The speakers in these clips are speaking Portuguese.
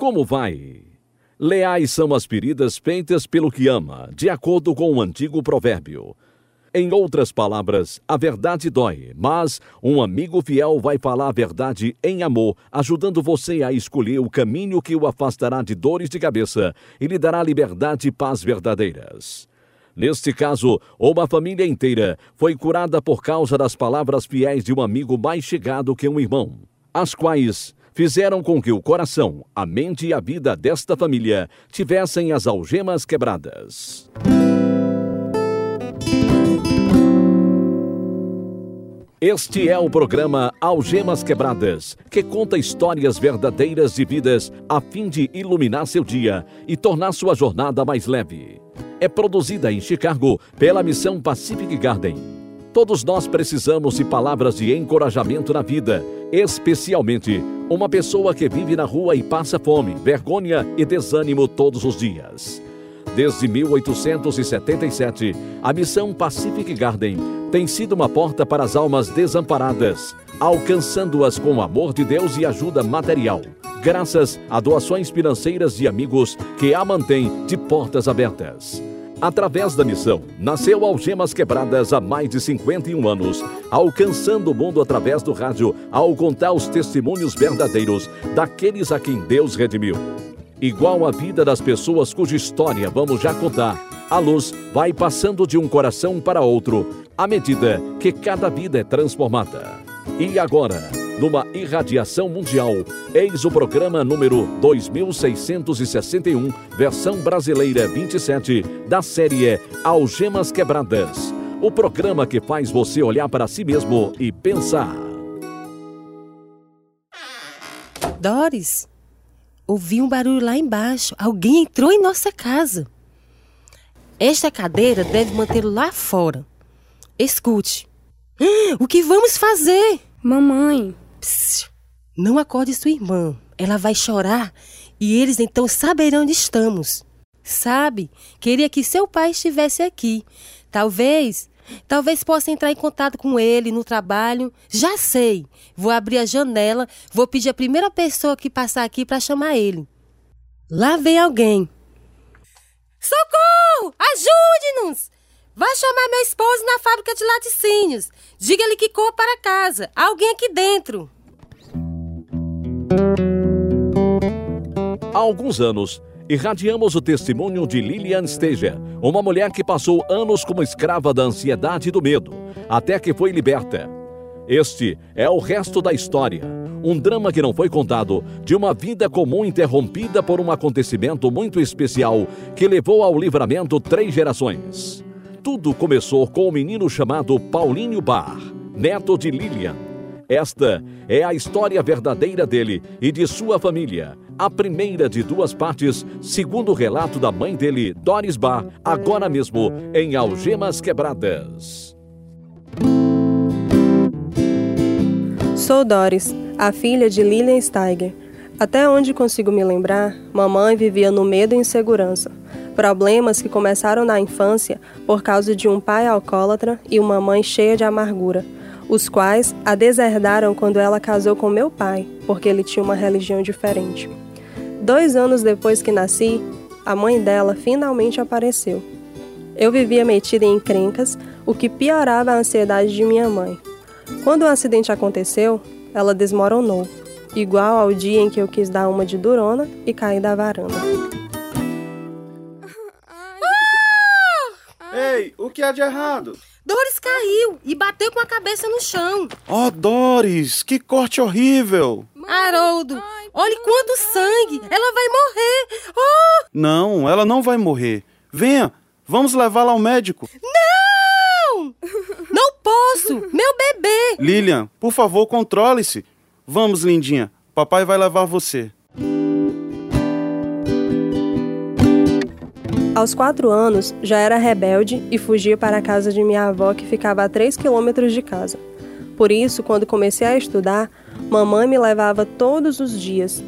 Como vai? Leais são as feridas feitas pelo que ama, de acordo com o antigo provérbio. Em outras palavras, a verdade dói, mas um amigo fiel vai falar a verdade em amor, ajudando você a escolher o caminho que o afastará de dores de cabeça e lhe dará liberdade e paz verdadeiras. Neste caso, uma família inteira foi curada por causa das palavras fiéis de um amigo mais chegado que um irmão, as quais fizeram com que o coração, a mente e a vida desta família tivessem as algemas quebradas. Este é o programa Algemas Quebradas, que conta histórias verdadeiras de vidas a fim de iluminar seu dia e tornar sua jornada mais leve. É produzida em Chicago pela missão Pacific Garden. Todos nós precisamos de palavras de encorajamento na vida, especialmente uma pessoa que vive na rua e passa fome, vergonha e desânimo todos os dias. Desde 1877, a missão Pacific Garden tem sido uma porta para as almas desamparadas, alcançando-as com o amor de Deus e ajuda material, graças a doações financeiras de amigos que a mantêm de portas abertas. Através da missão, nasceu Algemas Quebradas há mais de 51 anos, alcançando o mundo através do rádio ao contar os testemunhos verdadeiros daqueles a quem Deus redimiu. Igual a vida das pessoas cuja história vamos já contar, a luz vai passando de um coração para outro à medida que cada vida é transformada. E agora, numa irradiação mundial, eis o programa número 2661, versão brasileira 27, da série Algemas Quebradas. O programa que faz você olhar para si mesmo e pensar. Doris, Ouvi um barulho lá embaixo. Alguém entrou em nossa casa. Esta cadeira deve mantê-lo lá fora. Escute. O que vamos fazer? Mamãe. Psst, não acorde sua irmã. Ela vai chorar e eles então saberão onde estamos. Sabe, queria que seu pai estivesse aqui. Talvez Talvez possa entrar em contato com ele no trabalho. Já sei. Vou abrir a janela, vou pedir a primeira pessoa que passar aqui para chamar ele. Lá vem alguém. Socorro! Ajude-nos! Vai chamar meu esposo na fábrica de laticínios. Diga-lhe que corra para casa. Alguém aqui dentro. Há alguns anos, irradiamos o testemunho de Lilian Steger, uma mulher que passou anos como escrava da ansiedade e do medo, até que foi liberta. Este é o resto da história. Um drama que não foi contado, de uma vida comum interrompida por um acontecimento muito especial que levou ao livramento três gerações. Tudo começou com um menino chamado Paulinho Bar, neto de Lilian. Esta é a história verdadeira dele e de sua família, a primeira de duas partes, segundo o relato da mãe dele, Doris Bar, agora mesmo em Algemas Quebradas. Sou Doris, a filha de Lilian Steiger. Até onde consigo me lembrar, mamãe vivia no medo e insegurança. Problemas que começaram na infância por causa de um pai alcoólatra e uma mãe cheia de amargura, os quais a deserdaram quando ela casou com meu pai, porque ele tinha uma religião diferente. Dois anos depois que nasci, a mãe dela finalmente apareceu. Eu vivia metida em encrencas, o que piorava a ansiedade de minha mãe. Quando o acidente aconteceu, ela desmoronou, igual ao dia em que eu quis dar uma de durona e cair da varanda. Ei, o que há de errado? Doris caiu e bateu com a cabeça no chão. Oh, Doris, que corte horrível! Haroldo, olhe quanto sangue! Ela vai morrer! Oh! Não, ela não vai morrer. Venha, vamos levá-la ao médico. Não! Não posso! Meu bebê! Lilian, por favor, controle-se. Vamos, lindinha. Papai vai levar você. Aos quatro anos, já era rebelde e fugia para a casa de minha avó, que ficava a três quilômetros de casa. Por isso, quando comecei a estudar, mamãe me levava todos os dias.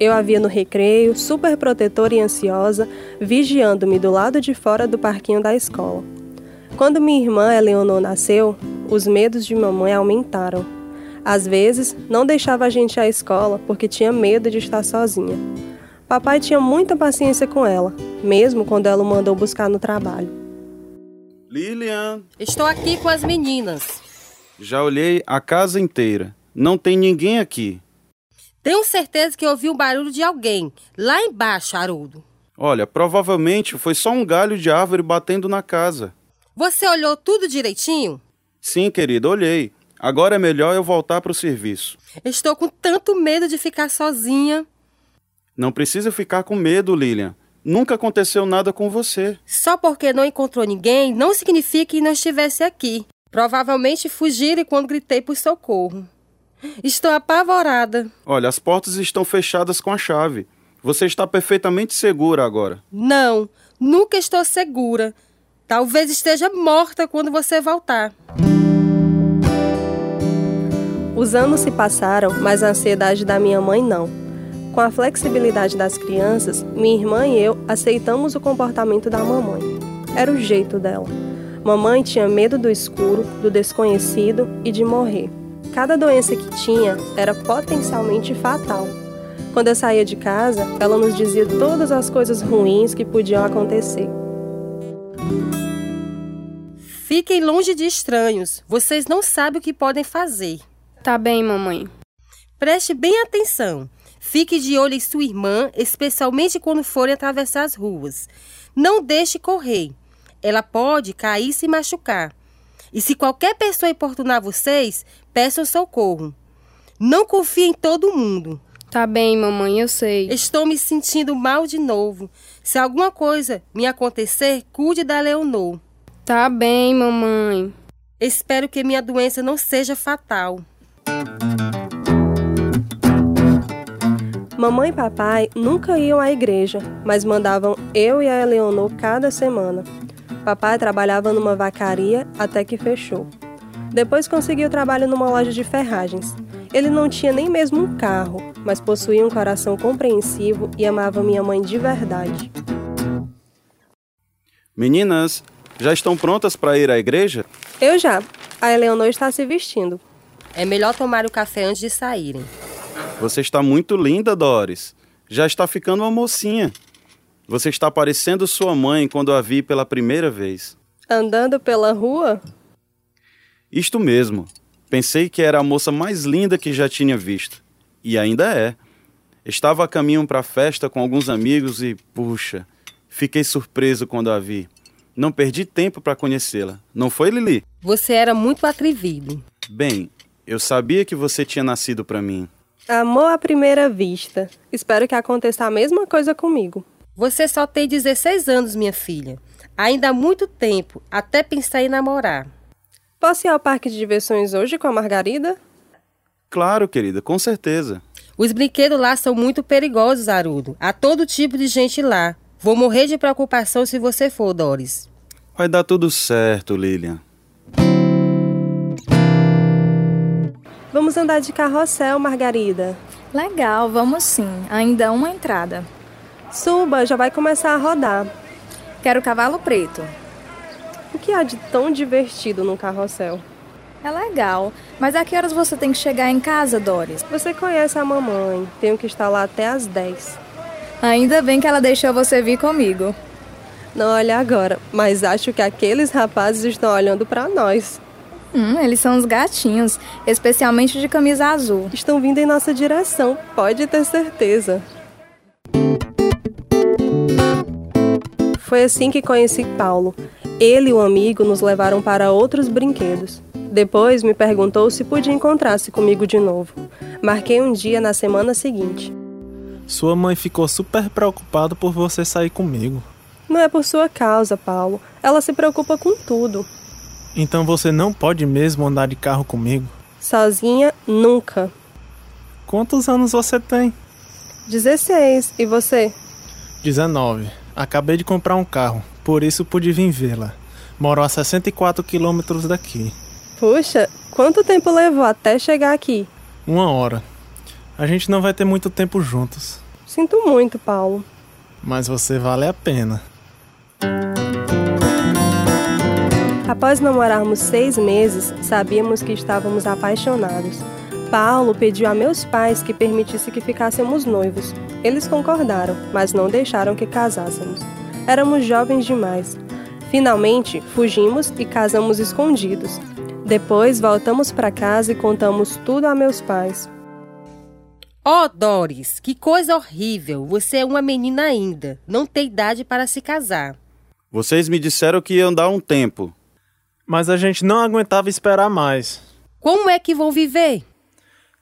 Eu a via no recreio, super protetora e ansiosa, vigiando-me do lado de fora do parquinho da escola. Quando minha irmã Eleonor nasceu, os medos de mamãe aumentaram. Às vezes, não deixava a gente à escola porque tinha medo de estar sozinha. Papai tinha muita paciência com ela, mesmo quando ela o mandou buscar no trabalho. Lilian, Estou aqui com as meninas. já olhei a casa inteira. Não tem ninguém aqui. Tenho certeza que ouvi o barulho de alguém lá embaixo, Haroldo. Olha, provavelmente foi só um galho de árvore batendo na casa. Você olhou tudo direitinho? Sim, querida, olhei. Agora é melhor eu voltar para o serviço. Estou com tanto medo de ficar sozinha. Não precisa ficar com medo, Lilian. Nunca aconteceu nada com você. Só porque não encontrou ninguém não significa que não estivesse aqui. Provavelmente fugiram quando gritei por socorro. Estou apavorada. Olha, as portas estão fechadas com a chave. Você está perfeitamente segura agora. Não, nunca estou segura. Talvez esteja morta quando você voltar. Os anos se passaram, mas a ansiedade da minha mãe não. Com a flexibilidade das crianças, minha irmã e eu aceitamos o comportamento da mamãe. Era o jeito dela. Mamãe tinha medo do escuro, do desconhecido e de morrer. Cada doença que tinha era potencialmente fatal. Quando eu saía de casa, ela nos dizia todas as coisas ruins que podiam acontecer. Fiquem longe de estranhos. Vocês não sabem o que podem fazer. Tá bem, mamãe. Preste bem atenção. Fique de olho em sua irmã, especialmente quando forem atravessar as ruas. Não deixe correr. Ela pode cair e se machucar. E se qualquer pessoa importunar vocês, peçam socorro. Não confie em todo mundo. Tá bem, mamãe, eu sei. Estou me sentindo mal de novo. Se alguma coisa me acontecer, cuide da Leonor. Tá bem, mamãe. Espero que minha doença não seja fatal. Mamãe e papai nunca iam à igreja, mas mandavam eu e a Eleonor cada semana. Papai trabalhava numa vacaria até que fechou. Depois conseguiu trabalho numa loja de ferragens. Ele não tinha nem mesmo um carro, mas possuía um coração compreensivo e amava minha mãe de verdade. Meninas, já estão prontas para ir à igreja? Eu já. A Eleonor está se vestindo. É melhor tomar o café antes de saírem. Você está muito linda, Doris. Já está ficando uma mocinha. Você está parecendo sua mãe quando a vi pela primeira vez. Andando pela rua? Isto mesmo. Pensei que era a moça mais linda que já tinha visto. E ainda é. Estava a caminho para a festa com alguns amigos e, puxa, fiquei surpreso quando a vi. Não perdi tempo para conhecê-la. Não foi, Lili? Você era muito atrevido. Bem, eu sabia que você tinha nascido para mim. Amor à primeira vista. Espero que aconteça a mesma coisa comigo. Você só tem 16 anos, minha filha. Ainda há muito tempo até pensar em namorar. Posso ir ao parque de diversões hoje com a Margarida? Claro, querida, com certeza. Os brinquedos lá são muito perigosos, Arudo. Há todo tipo de gente lá. Vou morrer de preocupação se você for, Doris. Vai dar tudo certo, Lilian. Vamos andar de carrossel, Margarida. Legal, vamos sim. Ainda uma entrada. Suba, já vai começar a rodar. Quero cavalo preto. O que há de tão divertido num carrossel? É legal, mas a que horas você tem que chegar em casa, Doris? Você conhece a mamãe. Tenho que estar lá até às 10. Ainda bem que ela deixou você vir comigo. Não olha agora, mas acho que aqueles rapazes estão olhando para nós. Hum, eles são os gatinhos, especialmente de camisa azul. Estão vindo em nossa direção, pode ter certeza. Foi assim que conheci Paulo. Ele e o amigo nos levaram para outros brinquedos. Depois me perguntou se podia encontrar-se comigo de novo. Marquei um dia na semana seguinte. Sua mãe ficou super preocupada por você sair comigo. Não é por sua causa, Paulo. Ela se preocupa com tudo. Então você não pode mesmo andar de carro comigo? Sozinha, nunca. Quantos anos você tem? 16. E você? 19. Acabei de comprar um carro, por isso pude vir vê-la. Moro a 64 quilômetros daqui. Puxa, quanto tempo levou até chegar aqui? Uma hora. A gente não vai ter muito tempo juntos, Sinto muito, Paulo. mas você vale a pena. Após namorarmos seis meses, sabíamos que estávamos apaixonados. Paulo pediu a meus pais que permitisse que ficássemos noivos. Eles concordaram, mas não deixaram que casássemos. Éramos jovens demais. Finalmente, fugimos e casamos escondidos. Depois voltamos para casa e contamos tudo a meus pais. Oh, Doris, que coisa horrível! Você é uma menina ainda. Não tem idade para se casar. Vocês me disseram que iam dar um tempo. Mas a gente não aguentava esperar mais. Como é que vão viver?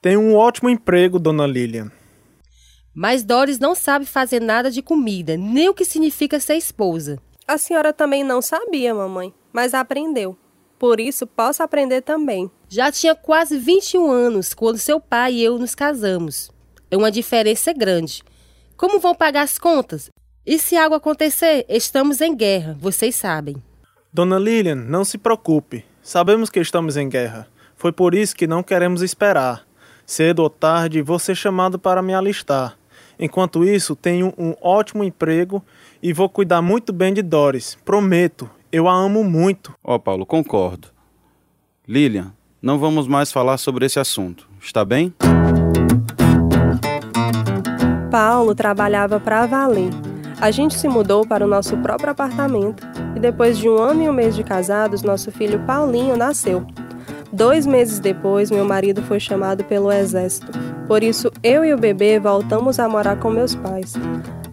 Tem um ótimo emprego, dona Lilian. Mas Doris não sabe fazer nada de comida, nem o que significa ser esposa. A senhora também não sabia, mamãe, mas aprendeu. Por isso, posso aprender também. Já tinha quase 21 anos quando seu pai e eu nos casamos. É uma diferença grande. Como vão pagar as contas? E se algo acontecer, estamos em guerra, vocês sabem. Dona Lilian, não se preocupe. Sabemos que estamos em guerra. Foi por isso que não queremos esperar. Cedo ou tarde, vou ser chamado para me alistar. Enquanto isso, tenho um ótimo emprego e vou cuidar muito bem de Doris. Prometo, eu a amo muito. Ó, oh, Paulo, concordo. Lilian, não vamos mais falar sobre esse assunto, está bem? Paulo trabalhava para valer. A gente se mudou para o nosso próprio apartamento e depois de um ano e um mês de casados, nosso filho Paulinho nasceu. Dois meses depois, meu marido foi chamado pelo exército. Por isso, eu e o bebê voltamos a morar com meus pais.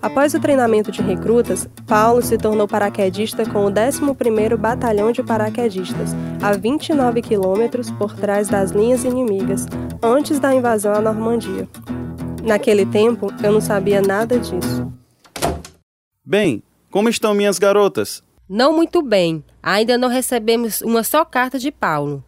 Após o treinamento de recrutas, Paulo se tornou paraquedista com o 11º Batalhão de Paraquedistas, a 29 quilômetros por trás das linhas inimigas, antes da invasão à Normandia. Naquele tempo, eu não sabia nada disso. Bem, como estão minhas garotas? Não muito bem. Ainda não recebemos uma só carta de Paulo.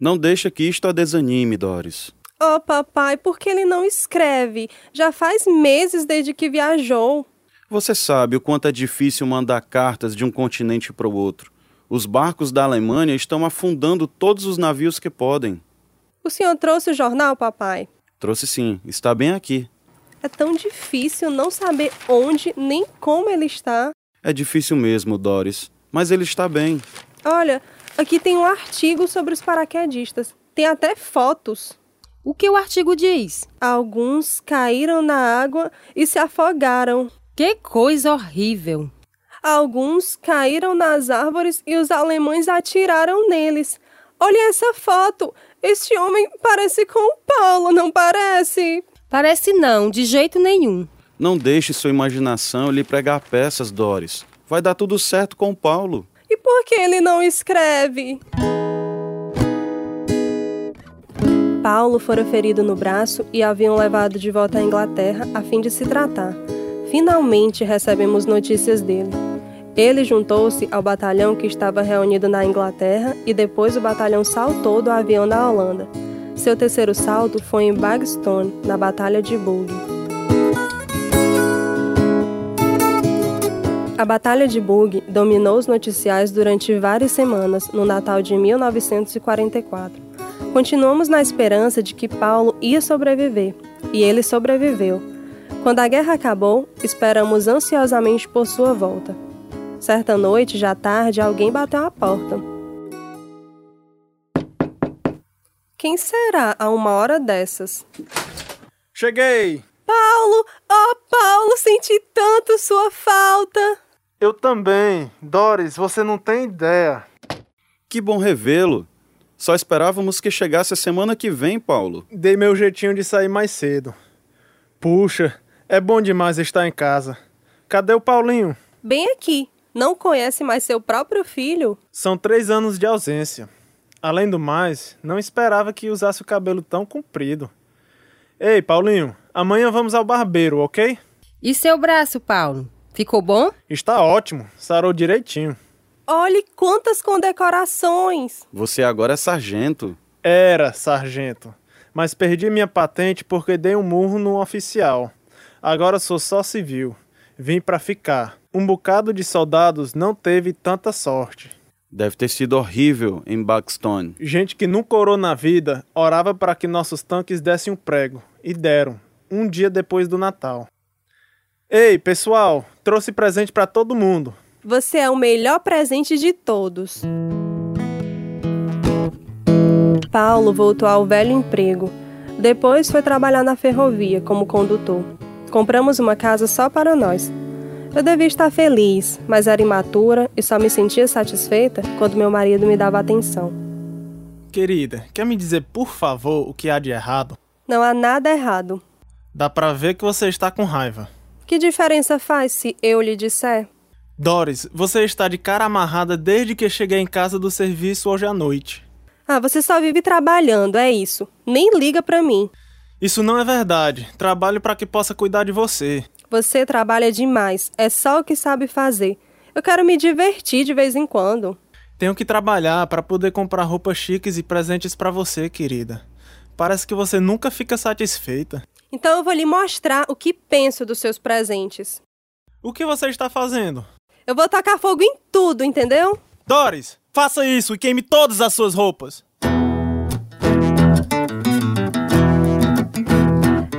Não deixa que isto a desanime, Doris. Oh, papai, por que ele não escreve? Já faz meses desde que viajou. Você sabe o quanto é difícil mandar cartas de um continente para o outro. Os barcos da Alemanha estão afundando todos os navios que podem. O senhor trouxe o jornal, papai? Trouxe sim, está bem aqui. É tão difícil não saber onde nem como ele está. É difícil mesmo, Doris, mas ele está bem. Olha, aqui tem um artigo sobre os paraquedistas. Tem até fotos. O que o artigo diz? Alguns caíram na água e se afogaram. Que coisa horrível! Alguns caíram nas árvores e os alemães atiraram neles. Olha essa foto! Este homem parece com o Paulo, não parece? Parece não, de jeito nenhum. Não deixe sua imaginação lhe pregar peças, Doris. Vai dar tudo certo com Paulo. E por que ele não escreve? Paulo fora ferido no braço e haviam levado de volta à Inglaterra a fim de se tratar. Finalmente recebemos notícias dele. Ele juntou-se ao batalhão que estava reunido na Inglaterra e depois o batalhão saltou do avião na Holanda. Seu terceiro salto foi em Bagstone, na Batalha de Bug. A Batalha de Bug dominou os noticiais durante várias semanas no Natal de 1944. Continuamos na esperança de que Paulo ia sobreviver, e ele sobreviveu. Quando a guerra acabou, esperamos ansiosamente por sua volta. Certa noite, já tarde, alguém bateu à porta. Quem será a uma hora dessas? Cheguei! Paulo! Oh, Paulo, senti tanto sua falta! Eu também. Doris, você não tem ideia. Que bom revê-lo. Só esperávamos que chegasse a semana que vem, Paulo. Dei meu jeitinho de sair mais cedo. Puxa, é bom demais estar em casa. Cadê o Paulinho? Bem aqui. Não conhece mais seu próprio filho? São três anos de ausência. Além do mais, não esperava que usasse o cabelo tão comprido. Ei, Paulinho, amanhã vamos ao barbeiro, ok? E seu braço, Paulo? Ficou bom? Está ótimo, sarou direitinho. Olhe quantas condecorações! Você agora é sargento. Era sargento, mas perdi minha patente porque dei um murro no oficial. Agora sou só civil. Vim para ficar. Um bocado de soldados não teve tanta sorte. Deve ter sido horrível em Buxton. Gente que nunca orou na vida orava para que nossos tanques dessem um prego. E deram, um dia depois do Natal. Ei, pessoal, trouxe presente para todo mundo. Você é o melhor presente de todos. Paulo voltou ao velho emprego. Depois foi trabalhar na ferrovia como condutor. Compramos uma casa só para nós. Eu devia estar feliz, mas era imatura e só me sentia satisfeita quando meu marido me dava atenção. Querida, quer me dizer por favor o que há de errado? Não há nada errado. Dá pra ver que você está com raiva. Que diferença faz se eu lhe disser? Doris, você está de cara amarrada desde que cheguei em casa do serviço hoje à noite. Ah, você só vive trabalhando, é isso. Nem liga pra mim. Isso não é verdade. Trabalho para que possa cuidar de você. Você trabalha demais. É só o que sabe fazer. Eu quero me divertir de vez em quando. Tenho que trabalhar para poder comprar roupas chiques e presentes para você, querida. Parece que você nunca fica satisfeita. Então eu vou lhe mostrar o que penso dos seus presentes. O que você está fazendo? Eu vou tacar fogo em tudo, entendeu? Doris, faça isso e queime todas as suas roupas.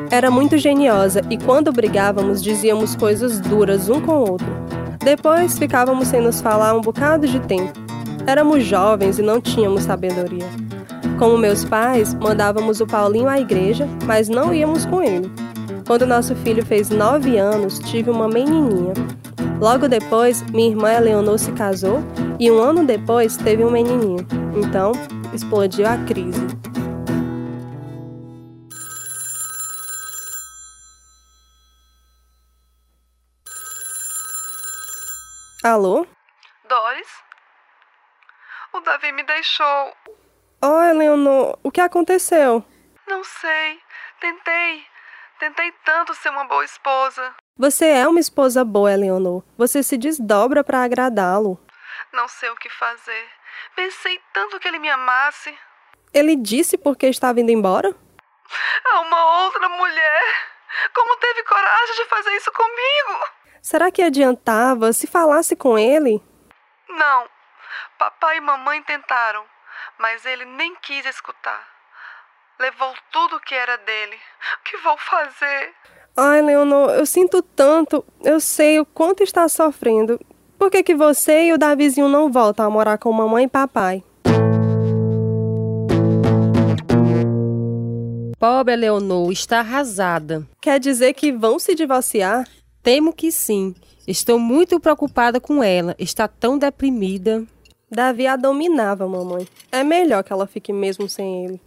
Era muito geniosa e quando brigávamos dizíamos coisas duras um com o outro. Depois ficávamos sem nos falar um bocado de tempo. Éramos jovens e não tínhamos sabedoria. Como meus pais, mandávamos o Paulinho à igreja, mas não íamos com ele. Quando nosso filho fez nove anos, tive uma menininha. Logo depois, minha irmã Eleonor se casou e um ano depois teve um menininho. Então, explodiu a crise. Alô? Doris? O Davi me deixou. Oi, Eleonor, o que aconteceu? Não sei. Tentei. Tentei tanto ser uma boa esposa. Você é uma esposa boa, Eleonor. Você se desdobra para agradá-lo. Não sei o que fazer. Pensei tanto que ele me amasse. Ele disse por que estava indo embora? A uma outra mulher. Como teve coragem de fazer isso comigo? Será que adiantava se falasse com ele? Não. Papai e mamãe tentaram, mas ele nem quis escutar. Levou tudo que era dele. O que vou fazer? Ai, Leonor, eu sinto tanto. Eu sei o quanto está sofrendo. Por que, que você e o Davizinho não voltam a morar com mamãe e papai? Pobre Leonor está arrasada. Quer dizer que vão se divorciar? Temo que sim. Estou muito preocupada com ela. Está tão deprimida. Davi a dominava, mamãe. É melhor que ela fique mesmo sem ele.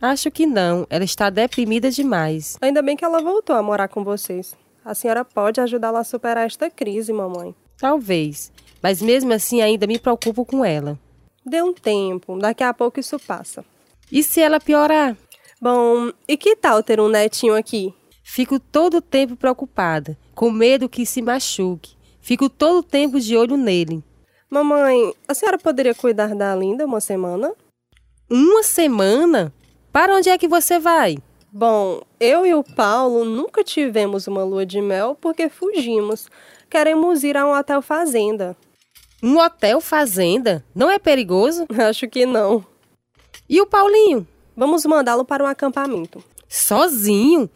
Acho que não. Ela está deprimida demais. Ainda bem que ela voltou a morar com vocês. A senhora pode ajudá-la a superar esta crise, mamãe. Talvez. Mas mesmo assim ainda me preocupo com ela. Dê um tempo. Daqui a pouco isso passa. E se ela piorar? Bom, e que tal ter um netinho aqui? Fico todo o tempo preocupada, com medo que se machuque. Fico todo o tempo de olho nele. Mamãe, a senhora poderia cuidar da Linda uma semana? Uma semana? Para onde é que você vai? Bom, eu e o Paulo nunca tivemos uma lua de mel porque fugimos. Queremos ir a um hotel fazenda. Um hotel fazenda? Não é perigoso? Acho que não. E o Paulinho? Vamos mandá-lo para um acampamento. Sozinho?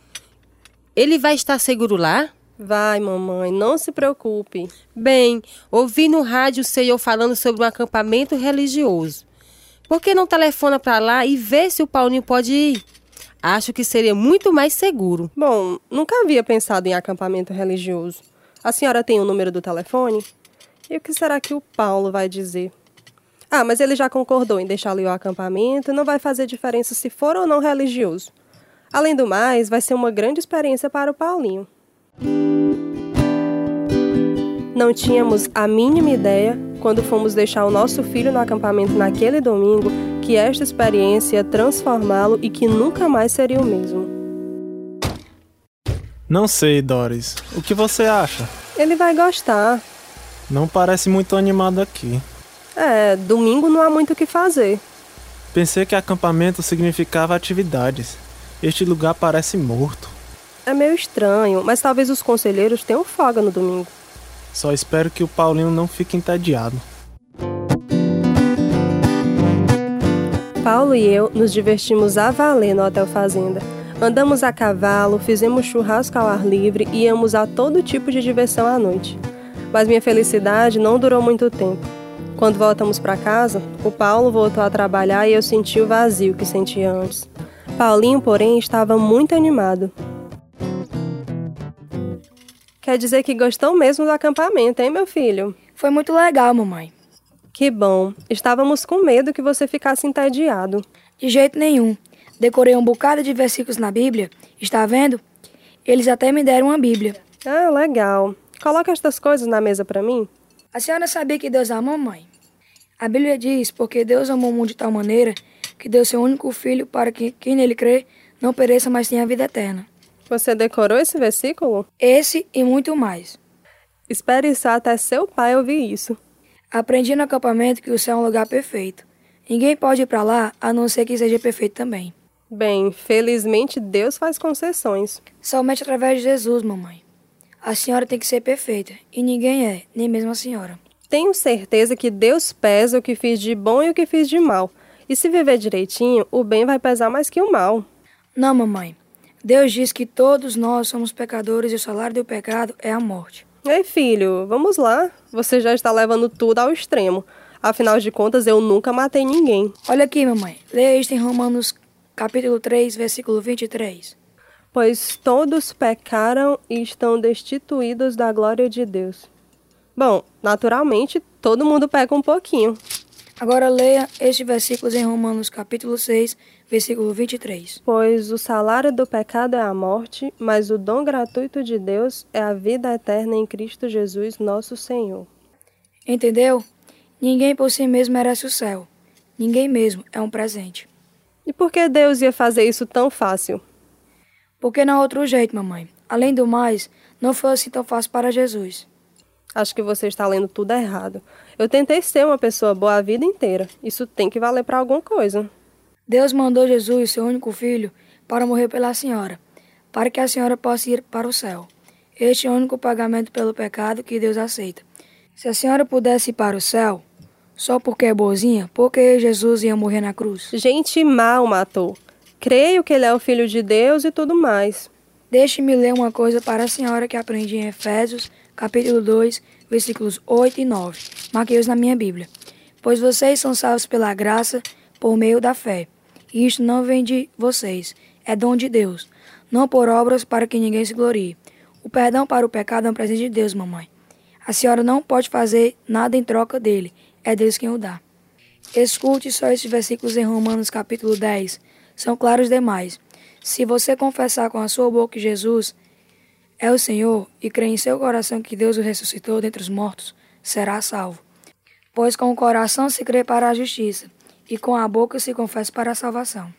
Ele vai estar seguro lá? Vai, mamãe, não se preocupe. Bem, ouvi no rádio o senhor falando sobre um acampamento religioso. Por que não telefona para lá e vê se o Paulinho pode ir? Acho que seria muito mais seguro. Bom, nunca havia pensado em acampamento religioso. A senhora tem o número do telefone? E o que será que o Paulo vai dizer? Ah, mas ele já concordou em deixar ali o acampamento, não vai fazer diferença se for ou não religioso. Além do mais, vai ser uma grande experiência para o Paulinho. Não tínhamos a mínima ideia, quando fomos deixar o nosso filho no acampamento naquele domingo, que esta experiência ia transformá-lo e que nunca mais seria o mesmo. Não sei, Doris. O que você acha? Ele vai gostar. Não parece muito animado aqui. É, domingo não há muito o que fazer. Pensei que acampamento significava atividades. Este lugar parece morto. É meio estranho, mas talvez os conselheiros tenham folga no domingo. Só espero que o Paulinho não fique entediado. Paulo e eu nos divertimos a valer no Hotel Fazenda. Andamos a cavalo, fizemos churrasco ao ar livre e íamos a todo tipo de diversão à noite. Mas minha felicidade não durou muito tempo. Quando voltamos para casa, o Paulo voltou a trabalhar e eu senti o vazio que sentia antes. Paulinho, porém, estava muito animado. Quer dizer que gostou mesmo do acampamento, hein, meu filho? Foi muito legal, mamãe. Que bom. Estávamos com medo que você ficasse entediado. De jeito nenhum. Decorei um bocado de versículos na Bíblia. Está vendo? Eles até me deram uma Bíblia. Ah, legal. Coloca estas coisas na mesa para mim. A senhora sabia que Deus ama a mamãe? A Bíblia diz: Porque Deus amou o mundo de tal maneira que deu seu único filho para que quem nele crê não pereça, mas tenha a vida eterna. Você decorou esse versículo? Esse e muito mais. Espere só até seu pai ouvir isso. Aprendi no acampamento que o céu é um lugar perfeito. Ninguém pode ir para lá a não ser que seja perfeito também. Bem, felizmente Deus faz concessões. Somente através de Jesus, mamãe. A senhora tem que ser perfeita, e ninguém é, nem mesmo a senhora. Tenho certeza que Deus pesa o que fiz de bom e o que fiz de mal. E se viver direitinho, o bem vai pesar mais que o mal. Não, mamãe. Deus diz que todos nós somos pecadores e o salário do pecado é a morte. Ei, filho, vamos lá. Você já está levando tudo ao extremo. Afinal de contas, eu nunca matei ninguém. Olha aqui, mamãe. Leia isto em Romanos capítulo 3, versículo 23. Pois todos pecaram e estão destituídos da glória de Deus. Bom, naturalmente, todo mundo peca um pouquinho. Agora leia este versículo em Romanos capítulo 6, versículo 23. Pois o salário do pecado é a morte, mas o dom gratuito de Deus é a vida eterna em Cristo Jesus, nosso Senhor. Entendeu? Ninguém por si mesmo merece o céu. Ninguém mesmo é um presente. E por que Deus ia fazer isso tão fácil? Porque não há outro jeito, mamãe. Além do mais, não foi assim tão fácil para Jesus. Acho que você está lendo tudo errado. Eu tentei ser uma pessoa boa a vida inteira. Isso tem que valer para alguma coisa. Deus mandou Jesus, seu único filho, para morrer pela senhora, para que a senhora possa ir para o céu. Este é o único pagamento pelo pecado que Deus aceita. Se a senhora pudesse ir para o céu, só porque é boazinha, por que Jesus ia morrer na cruz? Gente mal matou. Creio que ele é o filho de Deus e tudo mais. Deixe-me ler uma coisa para a senhora que aprendi em Efésios capítulo 2, versículos 8 e 9. Marquei-os na minha Bíblia. Pois vocês são salvos pela graça, por meio da fé. Isto não vem de vocês, é dom de Deus, não por obras para que ninguém se glorie. O perdão para o pecado é um presente de Deus, mamãe. A senhora não pode fazer nada em troca dele, é Deus quem o dá. Escute só esses versículos em Romanos capítulo 10, são claros demais. Se você confessar com a sua boca que Jesus é o Senhor e crê em seu coração que Deus o ressuscitou dentre os mortos, será salvo. Pois com o coração se crê para a justiça e com a boca se confessa para a salvação.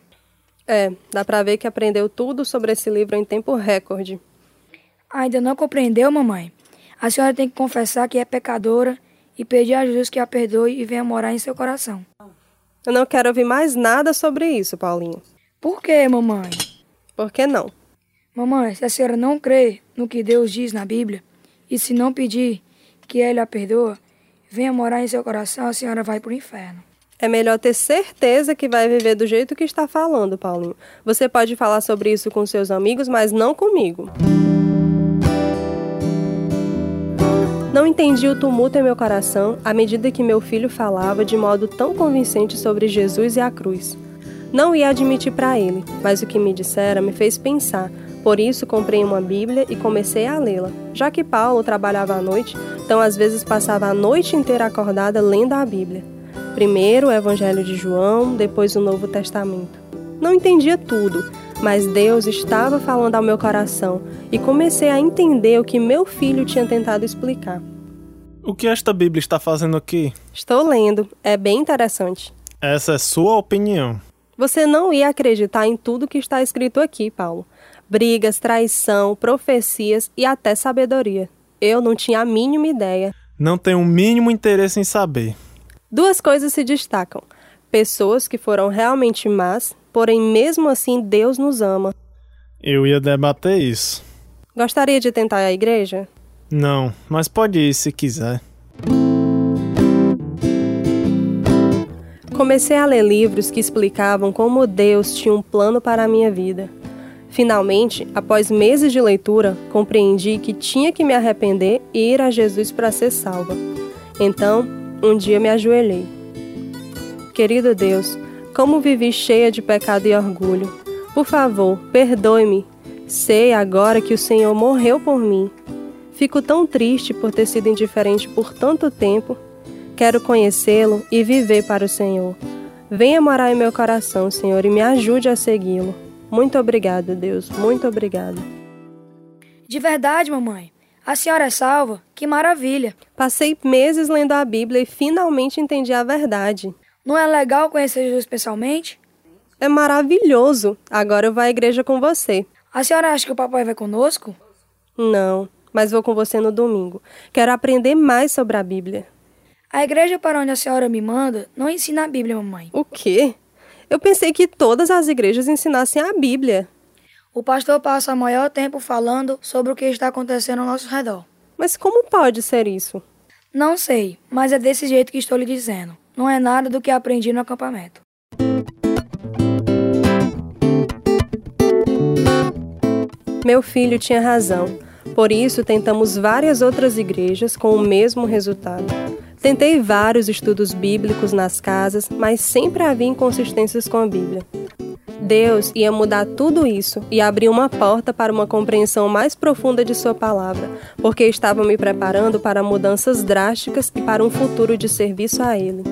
É, dá pra ver que aprendeu tudo sobre esse livro em tempo recorde. Ainda não compreendeu, mamãe? A senhora tem que confessar que é pecadora e pedir a Jesus que a perdoe e venha morar em seu coração. Eu não quero ouvir mais nada sobre isso, Paulinho. Por quê, mamãe? Por que não? Mamãe, se a senhora não crê no que Deus diz na Bíblia, e se não pedir que Ele a perdoa, venha morar em seu coração, a senhora vai para o inferno. É melhor ter certeza que vai viver do jeito que está falando, Paulinho. Você pode falar sobre isso com seus amigos, mas não comigo. Não entendi o tumulto em meu coração à medida que meu filho falava de modo tão convincente sobre Jesus e a cruz. Não ia admitir para ele, mas o que me dissera me fez pensar. Por isso comprei uma Bíblia e comecei a lê-la. Já que Paulo trabalhava à noite, então às vezes passava a noite inteira acordada lendo a Bíblia. Primeiro o Evangelho de João, depois o Novo Testamento. Não entendia tudo, mas Deus estava falando ao meu coração e comecei a entender o que meu filho tinha tentado explicar. O que esta Bíblia está fazendo aqui? Estou lendo, é bem interessante. Essa é sua opinião. Você não ia acreditar em tudo que está escrito aqui, Paulo. Brigas, traição, profecias e até sabedoria. Eu não tinha a mínima ideia. Não tenho o mínimo interesse em saber. Duas coisas se destacam: pessoas que foram realmente más, porém, mesmo assim, Deus nos ama. Eu ia debater isso. Gostaria de tentar a igreja? Não, mas pode ir se quiser. Comecei a ler livros que explicavam como Deus tinha um plano para a minha vida. Finalmente, após meses de leitura, compreendi que tinha que me arrepender e ir a Jesus para ser salva. Então, um dia me ajoelhei. Querido Deus, como vivi cheia de pecado e orgulho. Por favor, perdoe-me. Sei agora que o Senhor morreu por mim. Fico tão triste por ter sido indiferente por tanto tempo. Quero conhecê-lo e viver para o Senhor. Venha morar em meu coração, Senhor, e me ajude a segui-lo. Muito obrigada, Deus. Muito obrigada. De verdade, mamãe. A senhora é salva? Que maravilha! Passei meses lendo a Bíblia e finalmente entendi a verdade. Não é legal conhecer Jesus pessoalmente? É maravilhoso! Agora eu vou à igreja com você. A senhora acha que o papai vai conosco? Não, mas vou com você no domingo. Quero aprender mais sobre a Bíblia. A igreja para onde a senhora me manda não ensina a Bíblia, mamãe. O quê? Eu pensei que todas as igrejas ensinassem a Bíblia. O pastor passa o maior tempo falando sobre o que está acontecendo ao nosso redor. Mas como pode ser isso? Não sei, mas é desse jeito que estou lhe dizendo. Não é nada do que aprendi no acampamento. Meu filho tinha razão. Por isso, tentamos várias outras igrejas com o mesmo resultado. Tentei vários estudos bíblicos nas casas, mas sempre havia inconsistências com a Bíblia. Deus ia mudar tudo isso e abrir uma porta para uma compreensão mais profunda de Sua palavra, porque estava me preparando para mudanças drásticas e para um futuro de serviço a Ele.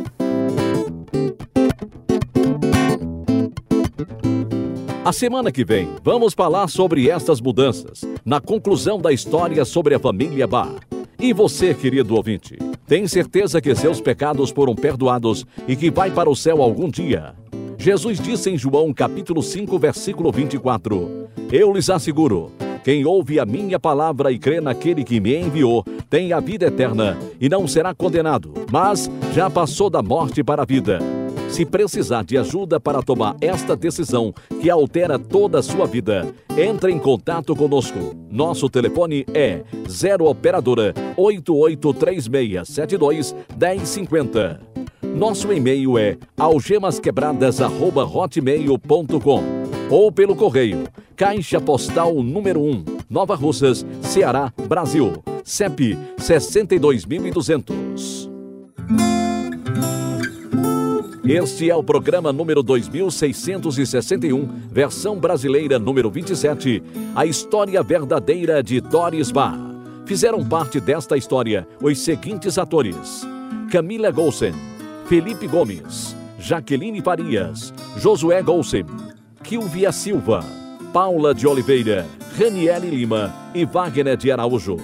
A semana que vem, vamos falar sobre estas mudanças, na conclusão da história sobre a família Bar. E você, querido ouvinte, tem certeza que seus pecados foram perdoados e que vai para o céu algum dia? Jesus disse em João capítulo 5, versículo 24: Eu lhes asseguro, quem ouve a minha palavra e crê naquele que me enviou, tem a vida eterna e não será condenado, mas já passou da morte para a vida. Se precisar de ajuda para tomar esta decisão que altera toda a sua vida, entre em contato conosco. Nosso telefone é 0 operadora 883672 1050. Nosso e-mail é algemasquebradas@hotmail.com ou pelo correio Caixa Postal número 1, Nova Russas, Ceará, Brasil. CEP 62200. Este é o programa número 2661, versão brasileira número 27, a história verdadeira de Doris Bar. Fizeram parte desta história os seguintes atores: Camila Golsen, Felipe Gomes, Jaqueline Farias, Josué Golsen, Kilvia Silva, Paula de Oliveira, Raniele Lima e Wagner de Araújo.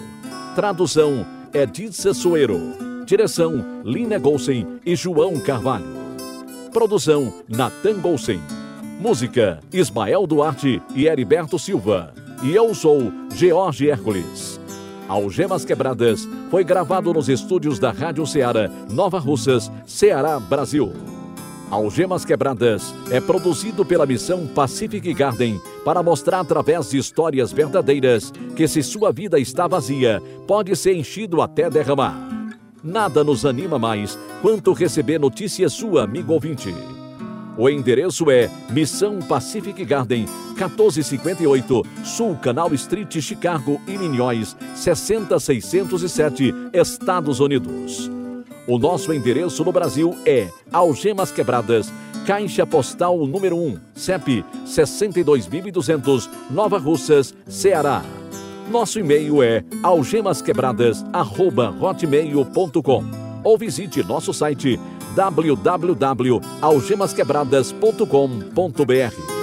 Tradução Edith Soeiro. Direção Lina Golsen e João Carvalho. Produção Natan Golsen. Música Ismael Duarte e Heriberto Silva. E eu sou George Hércules. Algemas Quebradas foi gravado nos estúdios da Rádio Ceará, Nova Russas, Ceará, Brasil. Algemas Quebradas é produzido pela missão Pacific Garden para mostrar através de histórias verdadeiras que se sua vida está vazia, pode ser enchido até derramar. Nada nos anima mais quanto receber notícia sua, amigo ouvinte. O endereço é Missão Pacific Garden, 1458 Sul Canal Street, Chicago, Illinois, 60607, Estados Unidos. O nosso endereço no Brasil é Algemas Quebradas, Caixa Postal número 1, CEP 62200, Nova Russas, Ceará. Nosso e-mail é algemasquebradas@hotmail.com ou visite nosso site www.algemasquebradas.com.br.